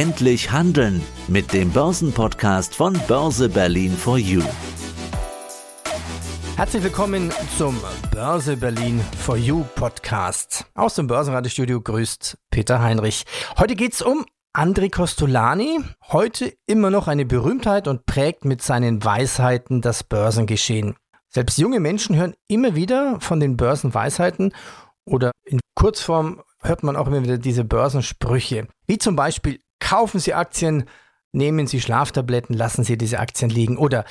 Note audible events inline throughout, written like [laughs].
Endlich handeln mit dem Börsenpodcast von Börse Berlin for You. Herzlich willkommen zum Börse Berlin for You Podcast. Aus dem Börsenradiostudio grüßt Peter Heinrich. Heute geht's um André Costolani, heute immer noch eine Berühmtheit und prägt mit seinen Weisheiten das Börsengeschehen. Selbst junge Menschen hören immer wieder von den Börsenweisheiten oder in Kurzform hört man auch immer wieder diese Börsensprüche. Wie zum Beispiel kaufen Sie Aktien, nehmen Sie Schlaftabletten, lassen Sie diese Aktien liegen. Oder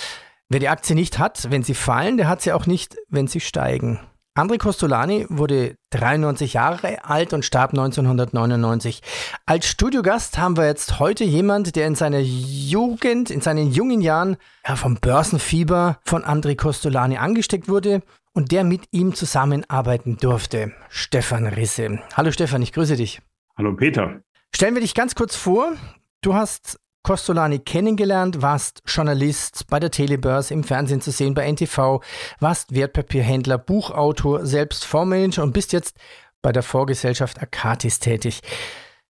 wer die Aktie nicht hat, wenn sie fallen, der hat sie auch nicht, wenn sie steigen. André Costolani wurde 93 Jahre alt und starb 1999. Als Studiogast haben wir jetzt heute jemand, der in seiner Jugend, in seinen jungen Jahren ja, vom Börsenfieber von André Costolani angesteckt wurde und der mit ihm zusammenarbeiten durfte. Stefan Risse. Hallo Stefan, ich grüße dich. Hallo Peter. Stellen wir dich ganz kurz vor. Du hast Costolani kennengelernt, warst Journalist bei der Telebörse, im Fernsehen zu sehen, bei NTV, warst Wertpapierhändler, Buchautor, selbst Fondsmanager und bist jetzt bei der Vorgesellschaft Akatis tätig.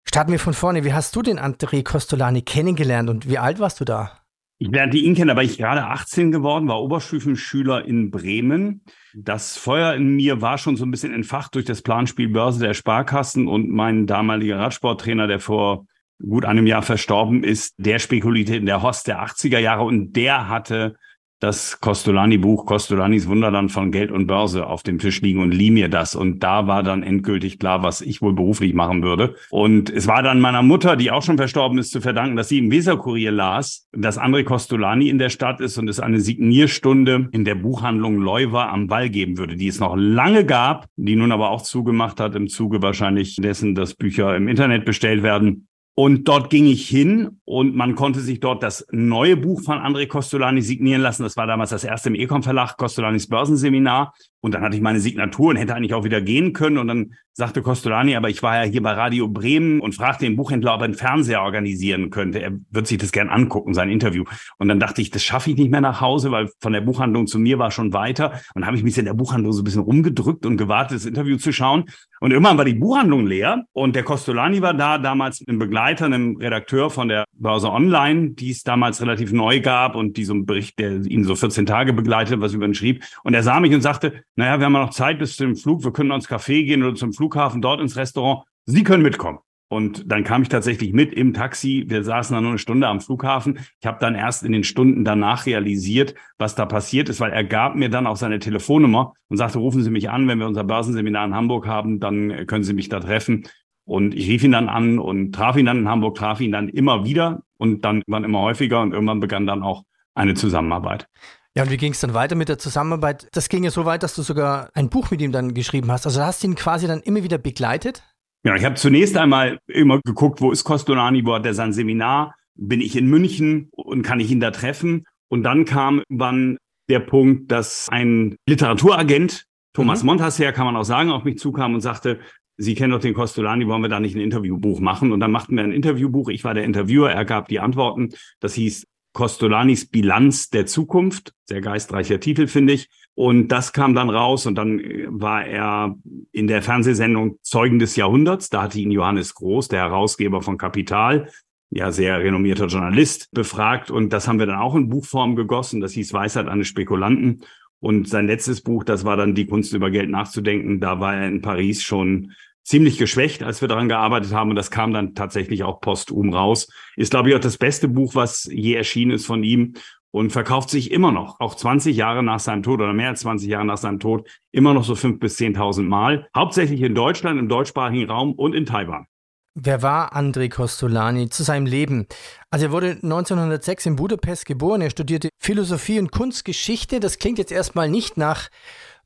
Starten wir von vorne. Wie hast du den André Costolani kennengelernt und wie alt warst du da? Ich lernte ihn kennen, da war ich gerade 18 geworden, war Oberstufenschüler in Bremen. Das Feuer in mir war schon so ein bisschen entfacht durch das Planspiel Börse der Sparkassen und mein damaliger Radsporttrainer, der vor gut einem Jahr verstorben ist, der spekulierte in der Host der 80er Jahre und der hatte das Costolani-Buch Costolanis Wunderland von Geld und Börse auf dem Tisch liegen und lieh mir das. Und da war dann endgültig klar, was ich wohl beruflich machen würde. Und es war dann meiner Mutter, die auch schon verstorben ist, zu verdanken, dass sie im Weserkurier las, dass André Costolani in der Stadt ist und es eine Signierstunde in der Buchhandlung Leuwer am Wall geben würde, die es noch lange gab, die nun aber auch zugemacht hat im Zuge wahrscheinlich dessen, dass Bücher im Internet bestellt werden. Und dort ging ich hin und man konnte sich dort das neue Buch von André Costolani signieren lassen. Das war damals das erste im Ecom Verlag, Costolanis Börsenseminar. Und dann hatte ich meine Signatur und hätte eigentlich auch wieder gehen können. Und dann sagte Costolani, aber ich war ja hier bei Radio Bremen und fragte den Buchhändler, ob er einen Fernseher organisieren könnte. Er wird sich das gern angucken, sein Interview. Und dann dachte ich, das schaffe ich nicht mehr nach Hause, weil von der Buchhandlung zu mir war schon weiter. Und habe ich mich in der Buchhandlung so ein bisschen rumgedrückt und gewartet, das Interview zu schauen. Und irgendwann war die Buchhandlung leer und der Costolani war da, damals ein Begleiter, einem Redakteur von der Börse Online, die es damals relativ neu gab und die so einen Bericht, der ihn so 14 Tage begleitet, was über ihn schrieb. Und er sah mich und sagte, naja, wir haben noch Zeit bis zum Flug, wir können ins Café gehen oder zum Flughafen, dort ins Restaurant. Sie können mitkommen. Und dann kam ich tatsächlich mit im Taxi. Wir saßen dann nur eine Stunde am Flughafen. Ich habe dann erst in den Stunden danach realisiert, was da passiert ist, weil er gab mir dann auch seine Telefonnummer und sagte, rufen Sie mich an, wenn wir unser Börsenseminar in Hamburg haben, dann können Sie mich da treffen. Und ich rief ihn dann an und traf ihn dann in Hamburg, traf ihn dann immer wieder und dann waren immer häufiger und irgendwann begann dann auch eine Zusammenarbeit. Ja, und wie ging es dann weiter mit der Zusammenarbeit? Das ging ja so weit, dass du sogar ein Buch mit ihm dann geschrieben hast. Also hast du ihn quasi dann immer wieder begleitet? Ja, ich habe zunächst einmal immer geguckt, wo ist Costolani, wo hat er sein Seminar? Bin ich in München und kann ich ihn da treffen? Und dann kam irgendwann der Punkt, dass ein Literaturagent, Thomas mhm. Montasser, kann man auch sagen, auf mich zukam und sagte, Sie kennen doch den Costolani, wollen wir da nicht ein Interviewbuch machen? Und dann machten wir ein Interviewbuch. Ich war der Interviewer, er gab die Antworten. Das hieß Costolanis Bilanz der Zukunft. Sehr geistreicher Titel, finde ich. Und das kam dann raus und dann äh, war er in der Fernsehsendung Zeugen des Jahrhunderts. Da hatte ihn Johannes Groß, der Herausgeber von Kapital, ja sehr renommierter Journalist, befragt. Und das haben wir dann auch in Buchform gegossen. Das hieß Weisheit eines Spekulanten. Und sein letztes Buch, das war dann Die Kunst über Geld nachzudenken. Da war er in Paris schon ziemlich geschwächt, als wir daran gearbeitet haben. Und das kam dann tatsächlich auch posthum raus. Ist, glaube ich, auch das beste Buch, was je erschienen ist von ihm und verkauft sich immer noch, auch 20 Jahre nach seinem Tod oder mehr als 20 Jahre nach seinem Tod, immer noch so 5.000 bis 10.000 Mal. Hauptsächlich in Deutschland, im deutschsprachigen Raum und in Taiwan. Wer war André Costolani zu seinem Leben? Also er wurde 1906 in Budapest geboren. Er studierte Philosophie und Kunstgeschichte. Das klingt jetzt erstmal nicht nach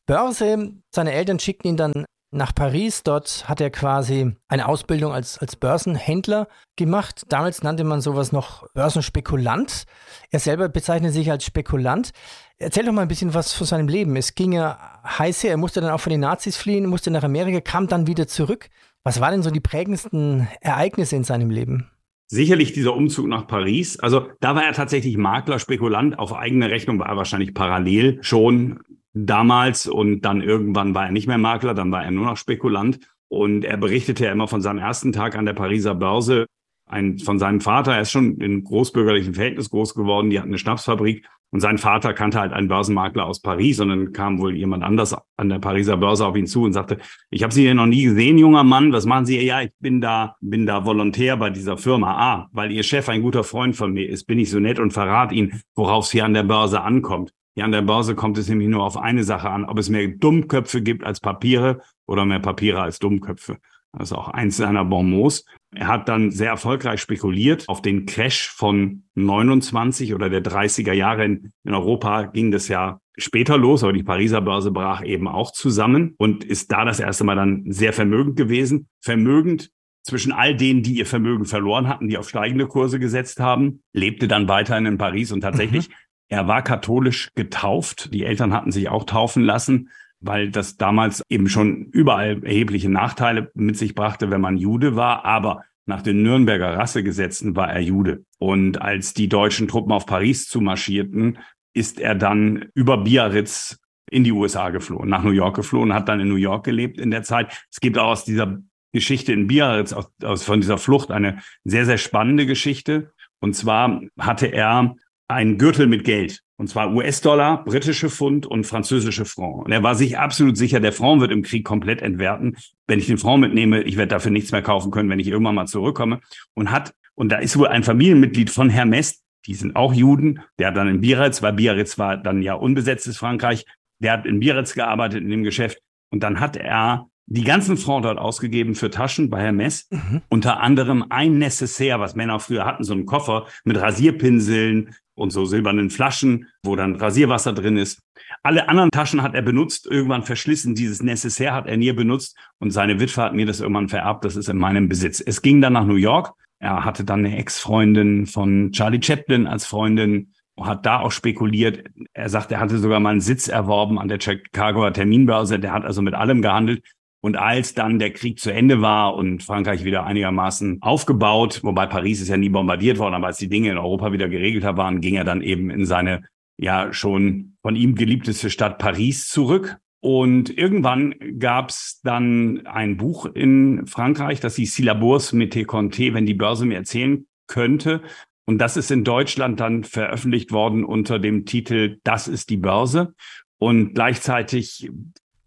Börse. Seine Eltern schickten ihn dann nach Paris. Dort hat er quasi eine Ausbildung als, als Börsenhändler gemacht. Damals nannte man sowas noch Börsenspekulant. Er selber bezeichnet sich als Spekulant. Erzähl doch mal ein bisschen was von seinem Leben. Es ging ja heiß her. Er musste dann auch von den Nazis fliehen, musste nach Amerika, kam dann wieder zurück. Was waren denn so die prägendsten Ereignisse in seinem Leben? Sicherlich dieser Umzug nach Paris. Also da war er tatsächlich Makler, Spekulant. Auf eigene Rechnung war er wahrscheinlich parallel schon damals und dann irgendwann war er nicht mehr Makler, dann war er nur noch Spekulant. Und er berichtete ja immer von seinem ersten Tag an der Pariser Börse. ein, von seinem Vater, er ist schon in großbürgerlichen Verhältnis groß geworden, die hatten eine Schnapsfabrik und sein Vater kannte halt einen Börsenmakler aus Paris und dann kam wohl jemand anders an der Pariser Börse auf ihn zu und sagte, ich habe Sie hier noch nie gesehen, junger Mann, was machen Sie? Ja, ich bin da, bin da Volontär bei dieser Firma. Ah, weil Ihr Chef ein guter Freund von mir ist, bin ich so nett und verrate Ihnen, worauf es hier an der Börse ankommt. Hier an der Börse kommt es nämlich nur auf eine Sache an, ob es mehr Dummköpfe gibt als Papiere oder mehr Papiere als Dummköpfe. Das ist auch eins seiner Bonmots. Er hat dann sehr erfolgreich spekuliert auf den Crash von 29 oder der 30er Jahre. In, in Europa ging das ja später los, aber die Pariser Börse brach eben auch zusammen und ist da das erste Mal dann sehr vermögend gewesen. Vermögend zwischen all denen, die ihr Vermögen verloren hatten, die auf steigende Kurse gesetzt haben, lebte dann weiterhin in Paris und tatsächlich, mhm. Er war katholisch getauft. Die Eltern hatten sich auch taufen lassen weil das damals eben schon überall erhebliche Nachteile mit sich brachte, wenn man Jude war. Aber nach den Nürnberger Rassegesetzen war er Jude. Und als die deutschen Truppen auf Paris zumarschierten, ist er dann über Biarritz in die USA geflohen, nach New York geflohen, hat dann in New York gelebt in der Zeit. Es gibt auch aus dieser Geschichte in Biarritz, aus, aus von dieser Flucht, eine sehr, sehr spannende Geschichte. Und zwar hatte er einen Gürtel mit Geld. Und zwar US-Dollar, britische Pfund und französische Franc. Und er war sich absolut sicher, der Franc wird im Krieg komplett entwerten. Wenn ich den Franc mitnehme, ich werde dafür nichts mehr kaufen können, wenn ich irgendwann mal zurückkomme. Und hat, und da ist wohl ein Familienmitglied von Hermes, die sind auch Juden, der hat dann in Biarritz, weil Biarritz war dann ja unbesetztes Frankreich, der hat in Biarritz gearbeitet in dem Geschäft. Und dann hat er die ganzen Franc dort ausgegeben für Taschen bei Hermes. Mhm. Unter anderem ein Necessaire, was Männer früher hatten, so einen Koffer mit Rasierpinseln, und so silbernen Flaschen, wo dann Rasierwasser drin ist. Alle anderen Taschen hat er benutzt, irgendwann verschlissen. Dieses Necessaire hat er nie benutzt und seine Witwe hat mir das irgendwann vererbt. Das ist in meinem Besitz. Es ging dann nach New York. Er hatte dann eine Ex-Freundin von Charlie Chaplin als Freundin, hat da auch spekuliert. Er sagt, er hatte sogar mal einen Sitz erworben an der Chicagoer Terminbörse. Der hat also mit allem gehandelt. Und als dann der Krieg zu Ende war und Frankreich wieder einigermaßen aufgebaut, wobei Paris ist ja nie bombardiert worden, aber als die Dinge in Europa wieder geregelt waren, ging er dann eben in seine ja schon von ihm geliebteste Stadt Paris zurück. Und irgendwann gab es dann ein Buch in Frankreich, das hieß Syllabours Mete Conté, wenn die Börse mir erzählen könnte. Und das ist in Deutschland dann veröffentlicht worden unter dem Titel Das ist die Börse. Und gleichzeitig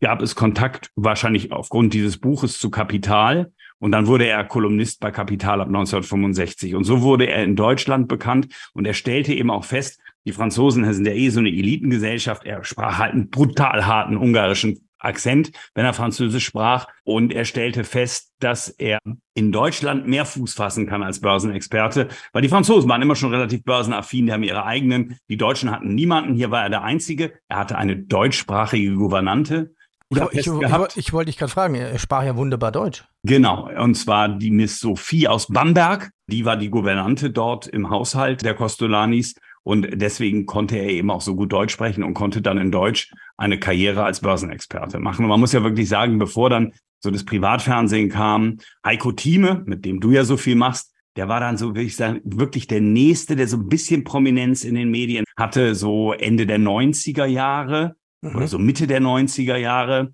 gab es Kontakt wahrscheinlich aufgrund dieses Buches zu Kapital. Und dann wurde er Kolumnist bei Kapital ab 1965. Und so wurde er in Deutschland bekannt. Und er stellte eben auch fest, die Franzosen sind ja eh so eine Elitengesellschaft. Er sprach halt einen brutal harten ungarischen Akzent, wenn er Französisch sprach. Und er stellte fest, dass er in Deutschland mehr Fuß fassen kann als Börsenexperte, weil die Franzosen waren immer schon relativ börsenaffin, die haben ihre eigenen. Die Deutschen hatten niemanden. Hier war er der Einzige. Er hatte eine deutschsprachige Gouvernante. Ja, ich, ich, ich, wollte dich gerade fragen, er sprach ja wunderbar Deutsch. Genau, und zwar die Miss Sophie aus Bamberg, die war die Gouvernante dort im Haushalt der Costolanis und deswegen konnte er eben auch so gut Deutsch sprechen und konnte dann in Deutsch eine Karriere als Börsenexperte machen. Und man muss ja wirklich sagen, bevor dann so das Privatfernsehen kam, Heiko Thieme, mit dem du ja so viel machst, der war dann so, würde ich sagen, wirklich der Nächste, der so ein bisschen Prominenz in den Medien hatte, so Ende der 90er Jahre mhm. oder so Mitte der 90er Jahre.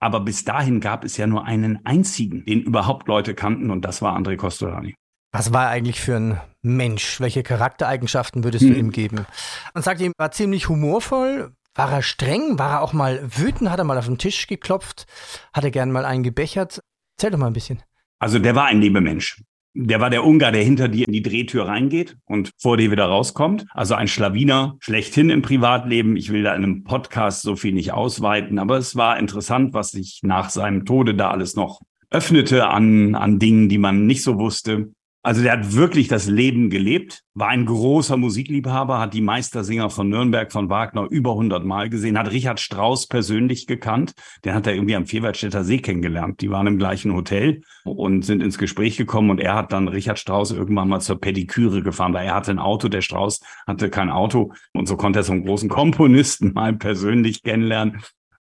Aber bis dahin gab es ja nur einen einzigen, den überhaupt Leute kannten, und das war André Costolani. Was war er eigentlich für ein Mensch? Welche Charaktereigenschaften würdest du hm. ihm geben? Man sagt ihm, war ziemlich humorvoll. War er streng? War er auch mal wütend? Hat er mal auf den Tisch geklopft? Hat er gern mal einen gebechert? Erzähl doch mal ein bisschen. Also der war ein Mensch. Der war der Ungar, der hinter dir in die Drehtür reingeht und vor dir wieder rauskommt. Also ein Schlawiner schlechthin im Privatleben. Ich will da in einem Podcast so viel nicht ausweiten, aber es war interessant, was sich nach seinem Tode da alles noch öffnete an, an Dingen, die man nicht so wusste. Also der hat wirklich das Leben gelebt, war ein großer Musikliebhaber, hat die Meistersinger von Nürnberg, von Wagner über 100 Mal gesehen, hat Richard Strauss persönlich gekannt. Den hat er irgendwie am Vierwaldstätter See kennengelernt. Die waren im gleichen Hotel und sind ins Gespräch gekommen und er hat dann Richard Strauss irgendwann mal zur Pediküre gefahren, weil er hatte ein Auto, der Strauss hatte kein Auto und so konnte er so einen großen Komponisten [laughs] mal persönlich kennenlernen.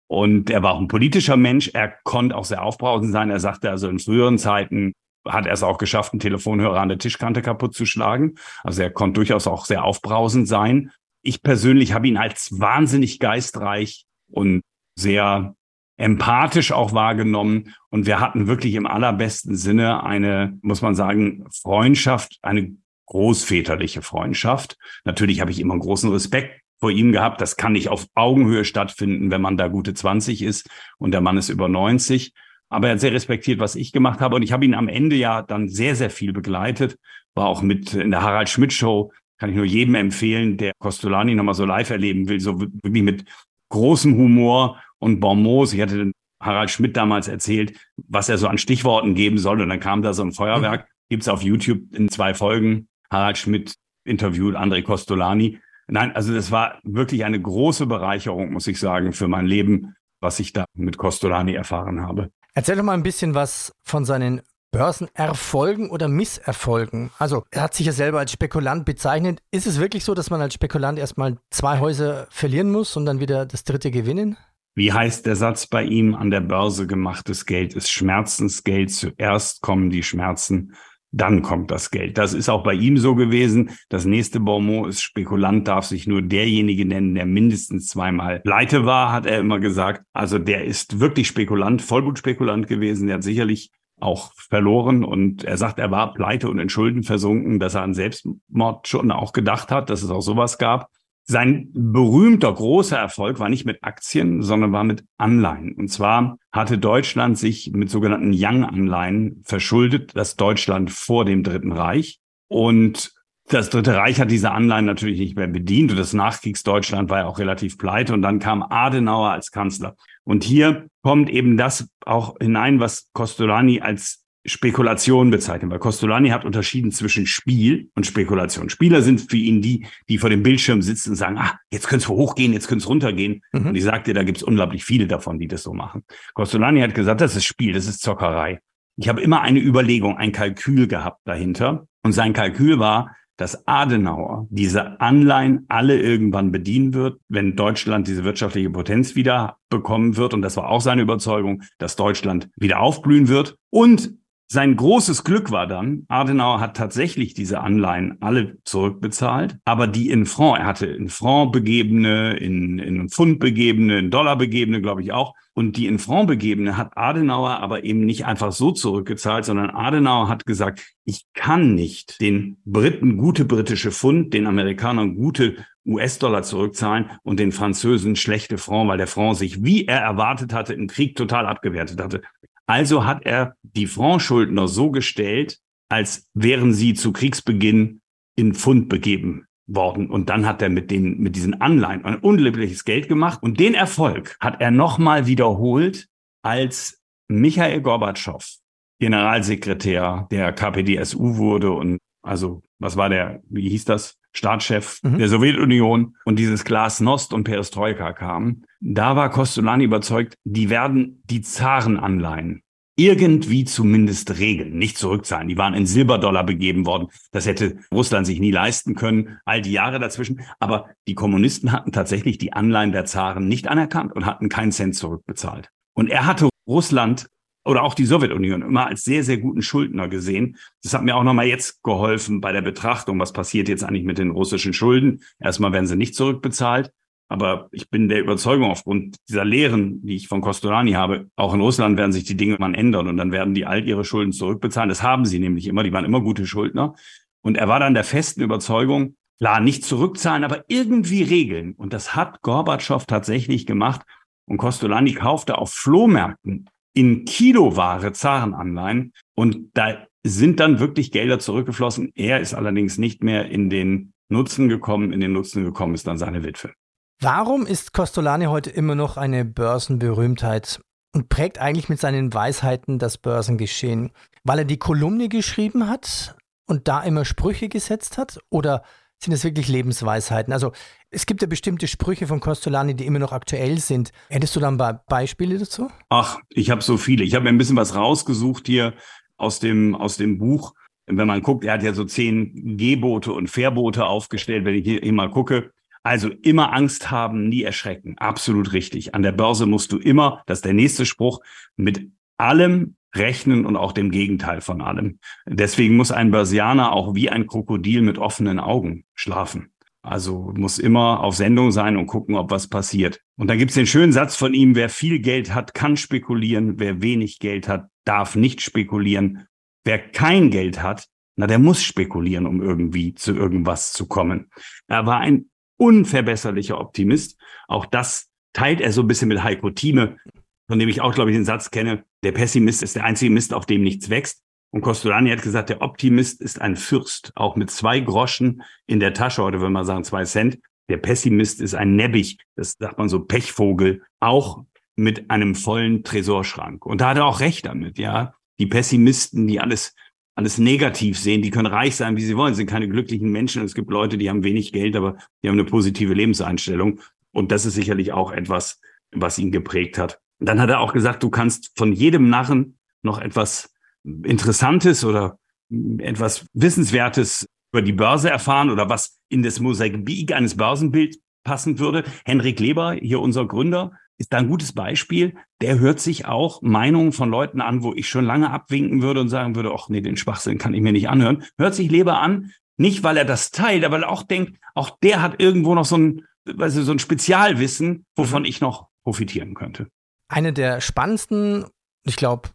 Und er war auch ein politischer Mensch. Er konnte auch sehr aufbrausend sein. Er sagte also in früheren Zeiten, hat er es auch geschafft, einen Telefonhörer an der Tischkante kaputt zu schlagen. Also er konnte durchaus auch sehr aufbrausend sein. Ich persönlich habe ihn als wahnsinnig geistreich und sehr empathisch auch wahrgenommen. Und wir hatten wirklich im allerbesten Sinne eine, muss man sagen, Freundschaft, eine großväterliche Freundschaft. Natürlich habe ich immer großen Respekt vor ihm gehabt. Das kann nicht auf Augenhöhe stattfinden, wenn man da gute 20 ist und der Mann ist über 90. Aber er hat sehr respektiert, was ich gemacht habe. Und ich habe ihn am Ende ja dann sehr, sehr viel begleitet. War auch mit in der Harald Schmidt Show. Kann ich nur jedem empfehlen, der Costolani nochmal so live erleben will. So wirklich mit großem Humor und Bonmots. Ich hatte den Harald Schmidt damals erzählt, was er so an Stichworten geben soll. Und dann kam da so ein Feuerwerk. Gibt's auf YouTube in zwei Folgen. Harald Schmidt interviewt André Costolani. Nein, also das war wirklich eine große Bereicherung, muss ich sagen, für mein Leben, was ich da mit Costolani erfahren habe. Erzähl doch mal ein bisschen was von seinen Börsenerfolgen oder Misserfolgen. Also, er hat sich ja selber als Spekulant bezeichnet. Ist es wirklich so, dass man als Spekulant erstmal zwei Häuser verlieren muss und dann wieder das dritte gewinnen? Wie heißt der Satz bei ihm? An der Börse gemachtes Geld ist Schmerzensgeld. Zuerst kommen die Schmerzen, dann kommt das Geld. Das ist auch bei ihm so gewesen. Das nächste Bonmot ist, Spekulant darf sich nur derjenige nennen, der mindestens zweimal pleite war, hat er immer gesagt. Also der ist wirklich Spekulant, Vollblutspekulant gewesen. Der hat sicherlich auch verloren und er sagt, er war pleite und in Schulden versunken, dass er an Selbstmord schon auch gedacht hat, dass es auch sowas gab. Sein berühmter großer Erfolg war nicht mit Aktien, sondern war mit Anleihen. Und zwar hatte Deutschland sich mit sogenannten Young-Anleihen verschuldet, das Deutschland vor dem Dritten Reich. Und das Dritte Reich hat diese Anleihen natürlich nicht mehr bedient und das Nachkriegsdeutschland war ja auch relativ pleite und dann kam Adenauer als Kanzler. Und hier kommt eben das auch hinein, was Costolani als Spekulation bezeichnen, weil Costolani hat unterschieden zwischen Spiel und Spekulation. Spieler sind für ihn die, die vor dem Bildschirm sitzen und sagen, ah, jetzt könnte es hochgehen, jetzt könnte es runtergehen. Mhm. Und ich sagte, da gibt es unglaublich viele davon, die das so machen. Costolani hat gesagt, das ist Spiel, das ist Zockerei. Ich habe immer eine Überlegung, ein Kalkül gehabt dahinter. Und sein Kalkül war, dass Adenauer diese Anleihen alle irgendwann bedienen wird, wenn Deutschland diese wirtschaftliche Potenz wieder bekommen wird. Und das war auch seine Überzeugung, dass Deutschland wieder aufblühen wird. Und sein großes Glück war dann, Adenauer hat tatsächlich diese Anleihen alle zurückbezahlt, aber die in Franc, er hatte in Franc begebene, in, in Pfund begebene, in Dollar begebene, glaube ich auch. Und die in Franc begebene hat Adenauer aber eben nicht einfach so zurückgezahlt, sondern Adenauer hat gesagt, ich kann nicht den Briten gute britische Pfund, den Amerikanern gute US-Dollar zurückzahlen und den Französen schlechte Franc, weil der Franc sich, wie er erwartet hatte, im Krieg total abgewertet hatte. Also hat er die Francschuldner so gestellt, als wären sie zu Kriegsbeginn in Pfund begeben worden. Und dann hat er mit den, mit diesen Anleihen ein unglaubliches Geld gemacht. Und den Erfolg hat er nochmal wiederholt, als Michael Gorbatschow Generalsekretär der KPDSU wurde und also, was war der, wie hieß das? Staatschef mhm. der Sowjetunion und dieses Glasnost und Perestroika kam, da war Kostolani überzeugt, die werden die Zarenanleihen irgendwie zumindest regeln, nicht zurückzahlen. Die waren in Silberdollar begeben worden. Das hätte Russland sich nie leisten können, all die Jahre dazwischen. Aber die Kommunisten hatten tatsächlich die Anleihen der Zaren nicht anerkannt und hatten keinen Cent zurückbezahlt. Und er hatte Russland oder auch die Sowjetunion immer als sehr, sehr guten Schuldner gesehen. Das hat mir auch nochmal jetzt geholfen bei der Betrachtung, was passiert jetzt eigentlich mit den russischen Schulden. Erstmal werden sie nicht zurückbezahlt. Aber ich bin der Überzeugung aufgrund dieser Lehren, die ich von Costolani habe, auch in Russland werden sich die Dinge mal ändern und dann werden die all ihre Schulden zurückbezahlen. Das haben sie nämlich immer. Die waren immer gute Schuldner. Und er war dann der festen Überzeugung, klar, nicht zurückzahlen, aber irgendwie regeln. Und das hat Gorbatschow tatsächlich gemacht. Und Costolani kaufte auf Flohmärkten in Kiloware Zarenanleihen. Und da sind dann wirklich Gelder zurückgeflossen. Er ist allerdings nicht mehr in den Nutzen gekommen. In den Nutzen gekommen ist dann seine Witwe. Warum ist Costolani heute immer noch eine Börsenberühmtheit und prägt eigentlich mit seinen Weisheiten das Börsengeschehen? Weil er die Kolumne geschrieben hat und da immer Sprüche gesetzt hat? Oder sind es wirklich Lebensweisheiten? Also es gibt ja bestimmte Sprüche von Costolani, die immer noch aktuell sind. Hättest du dann Beispiele dazu? Ach, ich habe so viele. Ich habe mir ein bisschen was rausgesucht hier aus dem, aus dem Buch. Wenn man guckt, er hat ja so zehn Gebote und Verbote aufgestellt. Wenn ich hier, hier mal gucke, also immer Angst haben, nie erschrecken. Absolut richtig. An der Börse musst du immer, das ist der nächste Spruch, mit allem rechnen und auch dem Gegenteil von allem. Deswegen muss ein Börsianer auch wie ein Krokodil mit offenen Augen schlafen. Also muss immer auf Sendung sein und gucken, ob was passiert. Und dann gibt's den schönen Satz von ihm, wer viel Geld hat, kann spekulieren, wer wenig Geld hat, darf nicht spekulieren. Wer kein Geld hat, na, der muss spekulieren, um irgendwie zu irgendwas zu kommen. Er war ein unverbesserlicher Optimist. Auch das teilt er so ein bisschen mit Heiko Thieme, von dem ich auch, glaube ich, den Satz kenne, der Pessimist ist der einzige Mist, auf dem nichts wächst. Und Costolani hat gesagt, der Optimist ist ein Fürst, auch mit zwei Groschen in der Tasche, oder würde man sagen zwei Cent. Der Pessimist ist ein Nebbig, das sagt man so Pechvogel, auch mit einem vollen Tresorschrank. Und da hat er auch recht damit, ja. Die Pessimisten, die alles, alles negativ sehen, die können reich sein, wie sie wollen, sind keine glücklichen Menschen. Es gibt Leute, die haben wenig Geld, aber die haben eine positive Lebenseinstellung. Und das ist sicherlich auch etwas, was ihn geprägt hat. Dann hat er auch gesagt, du kannst von jedem Narren noch etwas Interessantes oder etwas Wissenswertes über die Börse erfahren oder was in das Mosaik eines Börsenbilds passen würde. Henrik Leber, hier unser Gründer, ist da ein gutes Beispiel. Der hört sich auch Meinungen von Leuten an, wo ich schon lange abwinken würde und sagen würde, ach nee, den Schwachsinn kann ich mir nicht anhören. Hört sich Leber an, nicht weil er das teilt, aber weil er auch denkt, auch der hat irgendwo noch so ein, also so ein Spezialwissen, wovon ich noch profitieren könnte. Eine der spannendsten, ich glaube,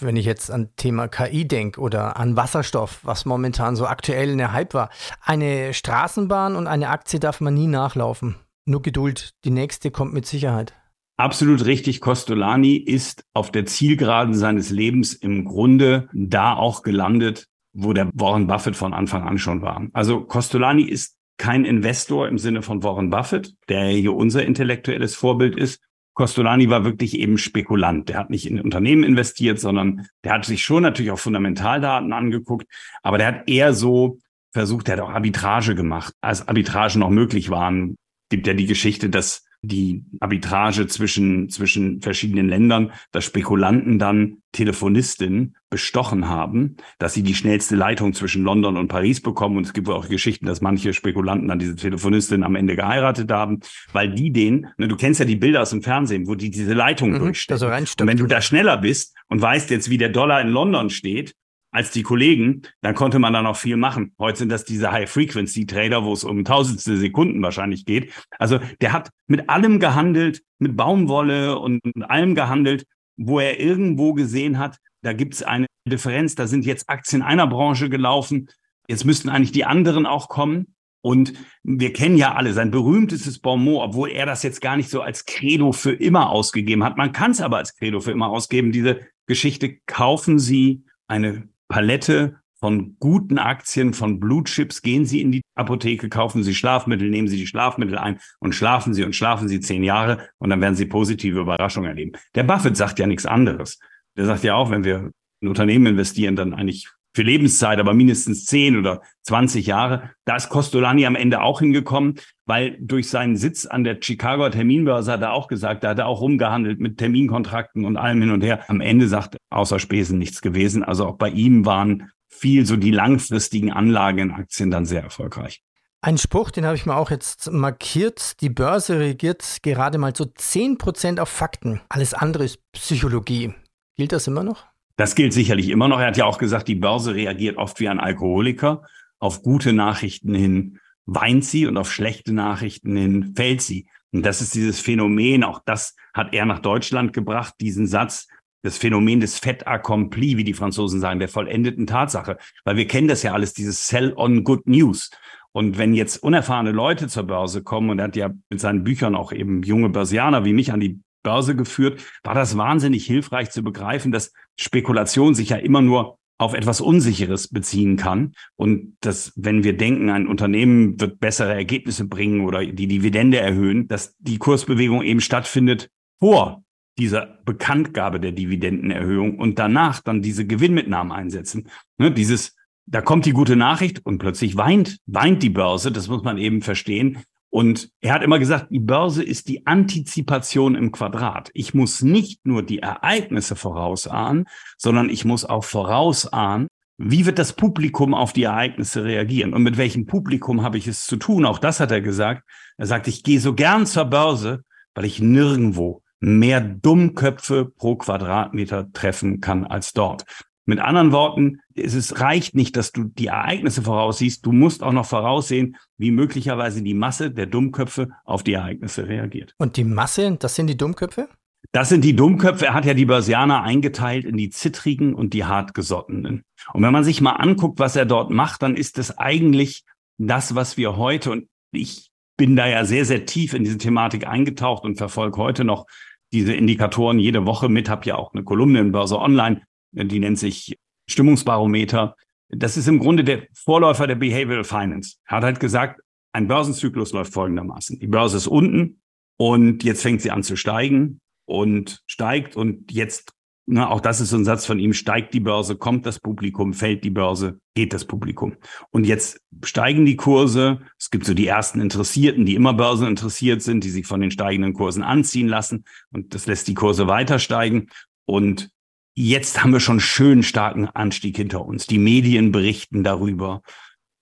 wenn ich jetzt an Thema KI denke oder an Wasserstoff, was momentan so aktuell in der Hype war, eine Straßenbahn und eine Aktie darf man nie nachlaufen. Nur Geduld, die nächste kommt mit Sicherheit. Absolut richtig. Costolani ist auf der Zielgeraden seines Lebens im Grunde da auch gelandet, wo der Warren Buffett von Anfang an schon war. Also Costolani ist kein Investor im Sinne von Warren Buffett, der hier unser intellektuelles Vorbild ist, Costolani war wirklich eben Spekulant. Der hat nicht in Unternehmen investiert, sondern der hat sich schon natürlich auch Fundamentaldaten angeguckt, aber der hat eher so versucht, der hat auch Arbitrage gemacht, als Arbitrage noch möglich waren. Gibt ja die Geschichte, dass die Arbitrage zwischen, zwischen verschiedenen Ländern, dass Spekulanten dann Telefonistinnen bestochen haben, dass sie die schnellste Leitung zwischen London und Paris bekommen. Und es gibt auch Geschichten, dass manche Spekulanten dann diese Telefonistin am Ende geheiratet haben, weil die den, ne, du kennst ja die Bilder aus dem Fernsehen, wo die diese Leitung mhm, durchstecken. Und wenn du da schneller bist und weißt jetzt, wie der Dollar in London steht, als die Kollegen, dann konnte man da noch viel machen. Heute sind das diese High-Frequency-Trader, wo es um tausendstel Sekunden wahrscheinlich geht. Also der hat mit allem gehandelt, mit Baumwolle und allem gehandelt, wo er irgendwo gesehen hat, da gibt es eine Differenz, da sind jetzt Aktien einer Branche gelaufen, jetzt müssten eigentlich die anderen auch kommen. Und wir kennen ja alle sein berühmtestes Bonmot, obwohl er das jetzt gar nicht so als Credo für immer ausgegeben hat. Man kann es aber als Credo für immer ausgeben. Diese Geschichte, kaufen Sie eine Palette von guten Aktien, von Blue Chips. Gehen Sie in die Apotheke, kaufen Sie Schlafmittel, nehmen Sie die Schlafmittel ein und schlafen Sie und schlafen Sie zehn Jahre und dann werden Sie positive Überraschungen erleben. Der Buffett sagt ja nichts anderes. Der sagt ja auch, wenn wir in Unternehmen investieren, dann eigentlich für Lebenszeit, aber mindestens zehn oder zwanzig Jahre. Da ist Costolani am Ende auch hingekommen, weil durch seinen Sitz an der Chicagoer Terminbörse hat er auch gesagt, da hat er auch rumgehandelt mit Terminkontrakten und allem hin und her. Am Ende sagt außer Spesen nichts gewesen. Also auch bei ihm waren viel so die langfristigen Anlagen in Aktien dann sehr erfolgreich. Ein Spruch, den habe ich mir auch jetzt markiert. Die Börse reagiert gerade mal so 10% auf Fakten. Alles andere ist Psychologie. Gilt das immer noch? Das gilt sicherlich immer noch. Er hat ja auch gesagt, die Börse reagiert oft wie ein Alkoholiker. Auf gute Nachrichten hin weint sie und auf schlechte Nachrichten hin fällt sie. Und das ist dieses Phänomen, auch das hat er nach Deutschland gebracht, diesen Satz, das Phänomen des Fait accompli, wie die Franzosen sagen, der vollendeten Tatsache. Weil wir kennen das ja alles, dieses Sell on Good News. Und wenn jetzt unerfahrene Leute zur Börse kommen, und er hat ja mit seinen Büchern auch eben junge Börsianer wie mich an die Börse geführt, war das wahnsinnig hilfreich zu begreifen, dass Spekulation sich ja immer nur auf etwas Unsicheres beziehen kann und dass, wenn wir denken, ein Unternehmen wird bessere Ergebnisse bringen oder die Dividende erhöhen, dass die Kursbewegung eben stattfindet vor dieser Bekanntgabe der Dividendenerhöhung und danach dann diese Gewinnmitnahmen einsetzen. Ne, dieses, da kommt die gute Nachricht und plötzlich weint, weint die Börse, das muss man eben verstehen. Und er hat immer gesagt, die Börse ist die Antizipation im Quadrat. Ich muss nicht nur die Ereignisse vorausahnen, sondern ich muss auch vorausahnen, wie wird das Publikum auf die Ereignisse reagieren und mit welchem Publikum habe ich es zu tun? Auch das hat er gesagt. Er sagt, ich gehe so gern zur Börse, weil ich nirgendwo mehr Dummköpfe pro Quadratmeter treffen kann als dort. Mit anderen Worten, es reicht nicht, dass du die Ereignisse voraussiehst, du musst auch noch voraussehen, wie möglicherweise die Masse der Dummköpfe auf die Ereignisse reagiert. Und die Masse, das sind die Dummköpfe? Das sind die Dummköpfe. Er hat ja die Börsianer eingeteilt in die Zittrigen und die Hartgesottenen. Und wenn man sich mal anguckt, was er dort macht, dann ist es eigentlich das, was wir heute, und ich bin da ja sehr, sehr tief in diese Thematik eingetaucht und verfolge heute noch diese Indikatoren jede Woche mit, habe ja auch eine Kolumne in Börse Online, die nennt sich Stimmungsbarometer. Das ist im Grunde der Vorläufer der Behavioral Finance. Er hat halt gesagt, ein Börsenzyklus läuft folgendermaßen. Die Börse ist unten und jetzt fängt sie an zu steigen und steigt und jetzt, na, auch das ist so ein Satz von ihm, steigt die Börse, kommt das Publikum, fällt die Börse, geht das Publikum. Und jetzt steigen die Kurse. Es gibt so die ersten Interessierten, die immer börseninteressiert sind, die sich von den steigenden Kursen anziehen lassen und das lässt die Kurse weiter steigen. Und jetzt haben wir schon schön starken Anstieg hinter uns. Die Medien berichten darüber.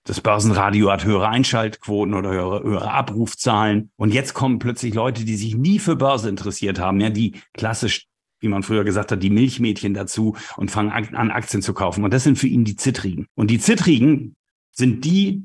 Das Börsenradio hat höhere Einschaltquoten oder höhere, höhere Abrufzahlen. Und jetzt kommen plötzlich Leute, die sich nie für Börse interessiert haben, ja, die klassisch, wie man früher gesagt hat, die Milchmädchen dazu und fangen an, Aktien zu kaufen. Und das sind für ihn die Zittrigen. Und die Zittrigen sind die,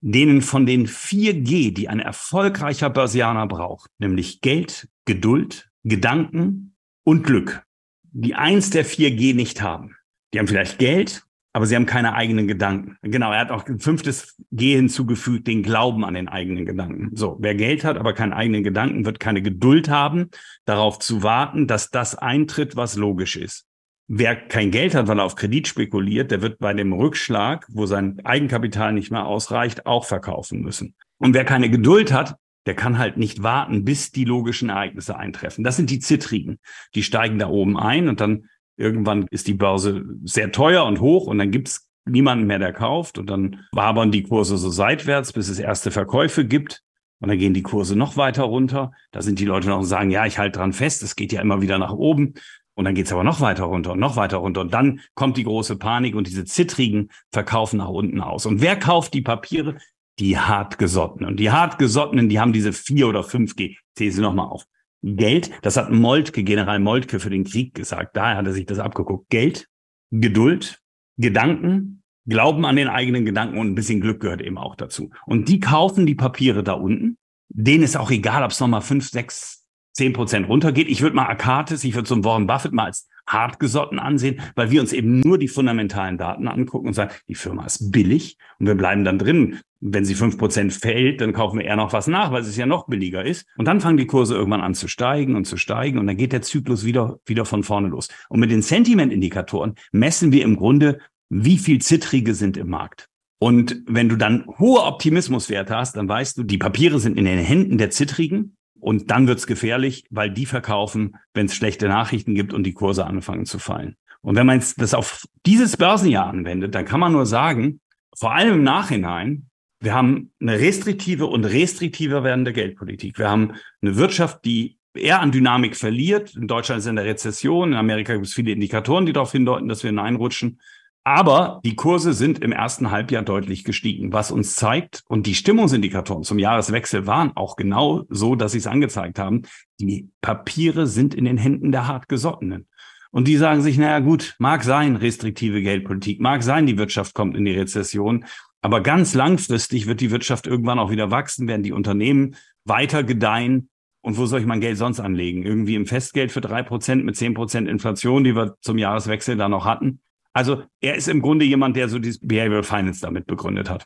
denen von den 4G, die ein erfolgreicher Börsianer braucht, nämlich Geld, Geduld, Gedanken und Glück, die eins der 4G nicht haben. Die haben vielleicht Geld, aber sie haben keine eigenen Gedanken. Genau, er hat auch ein fünftes G hinzugefügt, den Glauben an den eigenen Gedanken. So, wer Geld hat, aber keine eigenen Gedanken, wird keine Geduld haben, darauf zu warten, dass das eintritt, was logisch ist. Wer kein Geld hat, weil er auf Kredit spekuliert, der wird bei dem Rückschlag, wo sein Eigenkapital nicht mehr ausreicht, auch verkaufen müssen. Und wer keine Geduld hat, der kann halt nicht warten, bis die logischen Ereignisse eintreffen. Das sind die Zittrigen. Die steigen da oben ein und dann Irgendwann ist die Börse sehr teuer und hoch und dann gibt's niemanden mehr, der kauft. Und dann wabern die Kurse so seitwärts, bis es erste Verkäufe gibt. Und dann gehen die Kurse noch weiter runter. Da sind die Leute noch und sagen, ja, ich halte dran fest, es geht ja immer wieder nach oben. Und dann geht's aber noch weiter runter und noch weiter runter. Und dann kommt die große Panik und diese Zittrigen verkaufen nach unten aus. Und wer kauft die Papiere? Die hartgesottenen. Und die hartgesottenen, die haben diese vier oder fünf G. Zähle sie nochmal auf. Geld, das hat Moltke, General Moltke für den Krieg gesagt, daher hat er sich das abgeguckt. Geld, Geduld, Gedanken, Glauben an den eigenen Gedanken und ein bisschen Glück gehört eben auch dazu. Und die kaufen die Papiere da unten. Denen ist auch egal, ob es nochmal fünf, sechs, zehn Prozent runtergeht. Ich würde mal Akatis, ich würde so einen Warren Buffett mal als hartgesotten ansehen, weil wir uns eben nur die fundamentalen Daten angucken und sagen, die Firma ist billig und wir bleiben dann drin. Wenn sie fünf Prozent fällt, dann kaufen wir eher noch was nach, weil es ja noch billiger ist. Und dann fangen die Kurse irgendwann an zu steigen und zu steigen und dann geht der Zyklus wieder, wieder von vorne los. Und mit den Sentiment-Indikatoren messen wir im Grunde, wie viel Zittrige sind im Markt. Und wenn du dann hohe Optimismuswerte hast, dann weißt du, die Papiere sind in den Händen der Zittrigen und dann wird's gefährlich, weil die verkaufen, wenn es schlechte Nachrichten gibt und die Kurse anfangen zu fallen. Und wenn man das auf dieses Börsenjahr anwendet, dann kann man nur sagen, vor allem im Nachhinein, wir haben eine restriktive und restriktiver werdende Geldpolitik. Wir haben eine Wirtschaft, die eher an Dynamik verliert. In Deutschland ist in der Rezession, in Amerika gibt es viele Indikatoren, die darauf hindeuten, dass wir hineinrutschen. Aber die Kurse sind im ersten Halbjahr deutlich gestiegen, was uns zeigt, und die Stimmungsindikatoren zum Jahreswechsel waren auch genau so, dass sie es angezeigt haben, die Papiere sind in den Händen der Hartgesottenen. Und die sagen sich, naja gut, mag sein, restriktive Geldpolitik, mag sein, die Wirtschaft kommt in die Rezession, aber ganz langfristig wird die Wirtschaft irgendwann auch wieder wachsen, werden die Unternehmen weiter gedeihen. Und wo soll ich mein Geld sonst anlegen? Irgendwie im Festgeld für drei Prozent mit zehn Prozent Inflation, die wir zum Jahreswechsel da noch hatten? Also er ist im Grunde jemand, der so dieses Behavioral Finance damit begründet hat.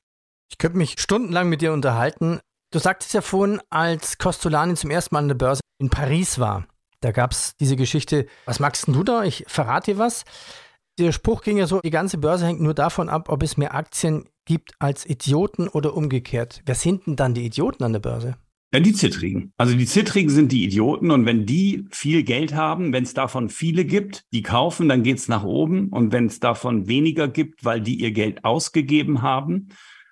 Ich könnte mich stundenlang mit dir unterhalten. Du sagtest ja vorhin, als Costolani zum ersten Mal an der Börse in Paris war, da gab es diese Geschichte, was magst du da? Ich verrate dir was. Der Spruch ging ja so, die ganze Börse hängt nur davon ab, ob es mehr Aktien gibt als Idioten oder umgekehrt. Wer sind denn dann die Idioten an der Börse? Ja, die Zittrigen. Also die Zittrigen sind die Idioten und wenn die viel Geld haben, wenn es davon viele gibt, die kaufen, dann geht's nach oben und wenn es davon weniger gibt, weil die ihr Geld ausgegeben haben,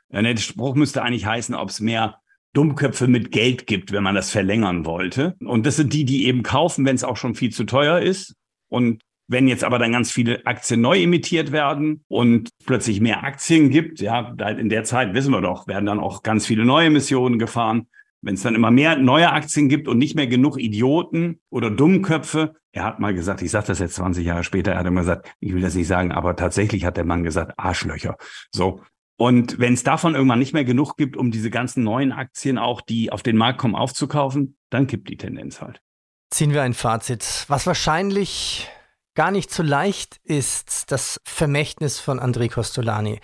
dann der Spruch müsste eigentlich heißen, ob es mehr Dummköpfe mit Geld gibt, wenn man das verlängern wollte. Und das sind die, die eben kaufen, wenn es auch schon viel zu teuer ist. Und wenn jetzt aber dann ganz viele Aktien neu emittiert werden und plötzlich mehr Aktien gibt, ja, in der Zeit wissen wir doch, werden dann auch ganz viele neue Emissionen gefahren. Wenn es dann immer mehr neue Aktien gibt und nicht mehr genug Idioten oder Dummköpfe, er hat mal gesagt, ich sage das jetzt 20 Jahre später, er hat immer gesagt, ich will das nicht sagen, aber tatsächlich hat der Mann gesagt, Arschlöcher. So. Und wenn es davon irgendwann nicht mehr genug gibt, um diese ganzen neuen Aktien auch, die auf den Markt kommen, aufzukaufen, dann kippt die Tendenz halt. Ziehen wir ein Fazit. Was wahrscheinlich gar nicht so leicht ist, das Vermächtnis von André Costolani.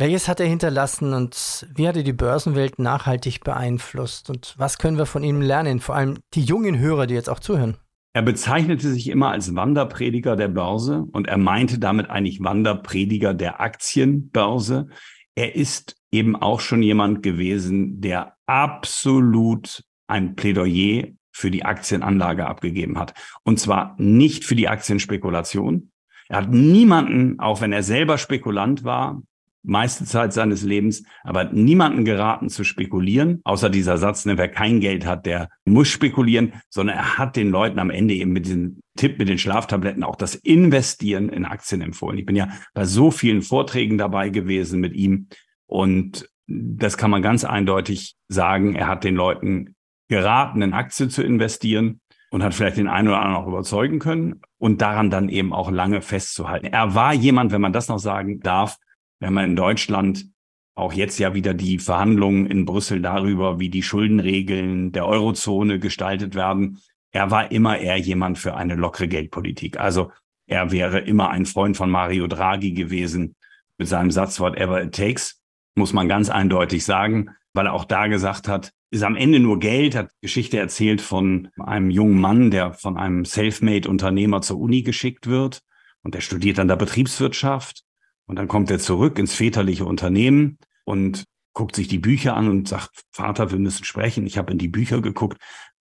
Welches hat er hinterlassen und wie hat er die Börsenwelt nachhaltig beeinflusst? Und was können wir von ihm lernen? Vor allem die jungen Hörer, die jetzt auch zuhören. Er bezeichnete sich immer als Wanderprediger der Börse und er meinte damit eigentlich Wanderprediger der Aktienbörse. Er ist eben auch schon jemand gewesen, der absolut ein Plädoyer für die Aktienanlage abgegeben hat. Und zwar nicht für die Aktienspekulation. Er hat niemanden, auch wenn er selber Spekulant war, meiste Zeit seines Lebens, aber niemanden geraten zu spekulieren, außer dieser Satz, ne, wer kein Geld hat, der muss spekulieren, sondern er hat den Leuten am Ende eben mit diesem Tipp mit den Schlaftabletten auch das Investieren in Aktien empfohlen. Ich bin ja bei so vielen Vorträgen dabei gewesen mit ihm und das kann man ganz eindeutig sagen. Er hat den Leuten geraten, in Aktien zu investieren und hat vielleicht den einen oder anderen auch überzeugen können und daran dann eben auch lange festzuhalten. Er war jemand, wenn man das noch sagen darf, wir haben in Deutschland auch jetzt ja wieder die Verhandlungen in Brüssel darüber, wie die Schuldenregeln der Eurozone gestaltet werden. Er war immer eher jemand für eine lockere Geldpolitik. Also er wäre immer ein Freund von Mario Draghi gewesen mit seinem Satz whatever it takes, muss man ganz eindeutig sagen, weil er auch da gesagt hat, ist am Ende nur Geld, hat Geschichte erzählt von einem jungen Mann, der von einem Selfmade-Unternehmer zur Uni geschickt wird und der studiert dann da Betriebswirtschaft und dann kommt er zurück ins väterliche Unternehmen und guckt sich die Bücher an und sagt, Vater, wir müssen sprechen. Ich habe in die Bücher geguckt.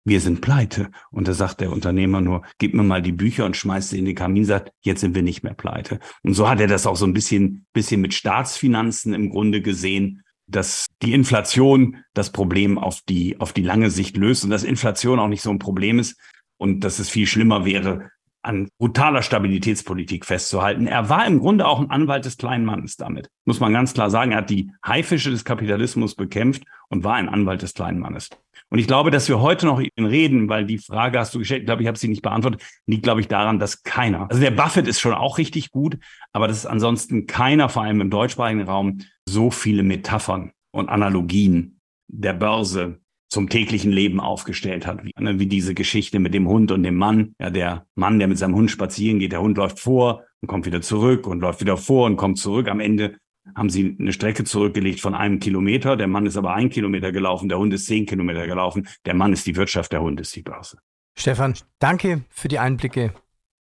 Wir sind pleite. Und da sagt der Unternehmer nur, gib mir mal die Bücher und schmeißt sie in den Kamin, sagt, jetzt sind wir nicht mehr pleite. Und so hat er das auch so ein bisschen, bisschen mit Staatsfinanzen im Grunde gesehen, dass die Inflation das Problem auf die, auf die lange Sicht löst und dass Inflation auch nicht so ein Problem ist und dass es viel schlimmer wäre, an brutaler Stabilitätspolitik festzuhalten. Er war im Grunde auch ein Anwalt des kleinen Mannes damit. Muss man ganz klar sagen. Er hat die Haifische des Kapitalismus bekämpft und war ein Anwalt des kleinen Mannes. Und ich glaube, dass wir heute noch reden, weil die Frage hast du gestellt, ich glaube, ich habe sie nicht beantwortet, liegt, glaube ich, daran, dass keiner, also der Buffett ist schon auch richtig gut, aber dass ansonsten keiner, vor allem im deutschsprachigen Raum, so viele Metaphern und Analogien der Börse zum täglichen Leben aufgestellt hat, wie, ne, wie diese Geschichte mit dem Hund und dem Mann. Ja, der Mann, der mit seinem Hund spazieren geht, der Hund läuft vor und kommt wieder zurück und läuft wieder vor und kommt zurück. Am Ende haben sie eine Strecke zurückgelegt von einem Kilometer. Der Mann ist aber ein Kilometer gelaufen, der Hund ist zehn Kilometer gelaufen. Der Mann ist die Wirtschaft, der Hund ist die Börse. Stefan, danke für die Einblicke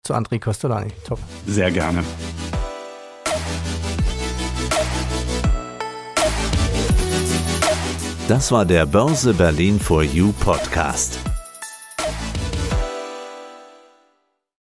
zu André Costolani. Top. Sehr gerne. Das war der Börse Berlin for You Podcast.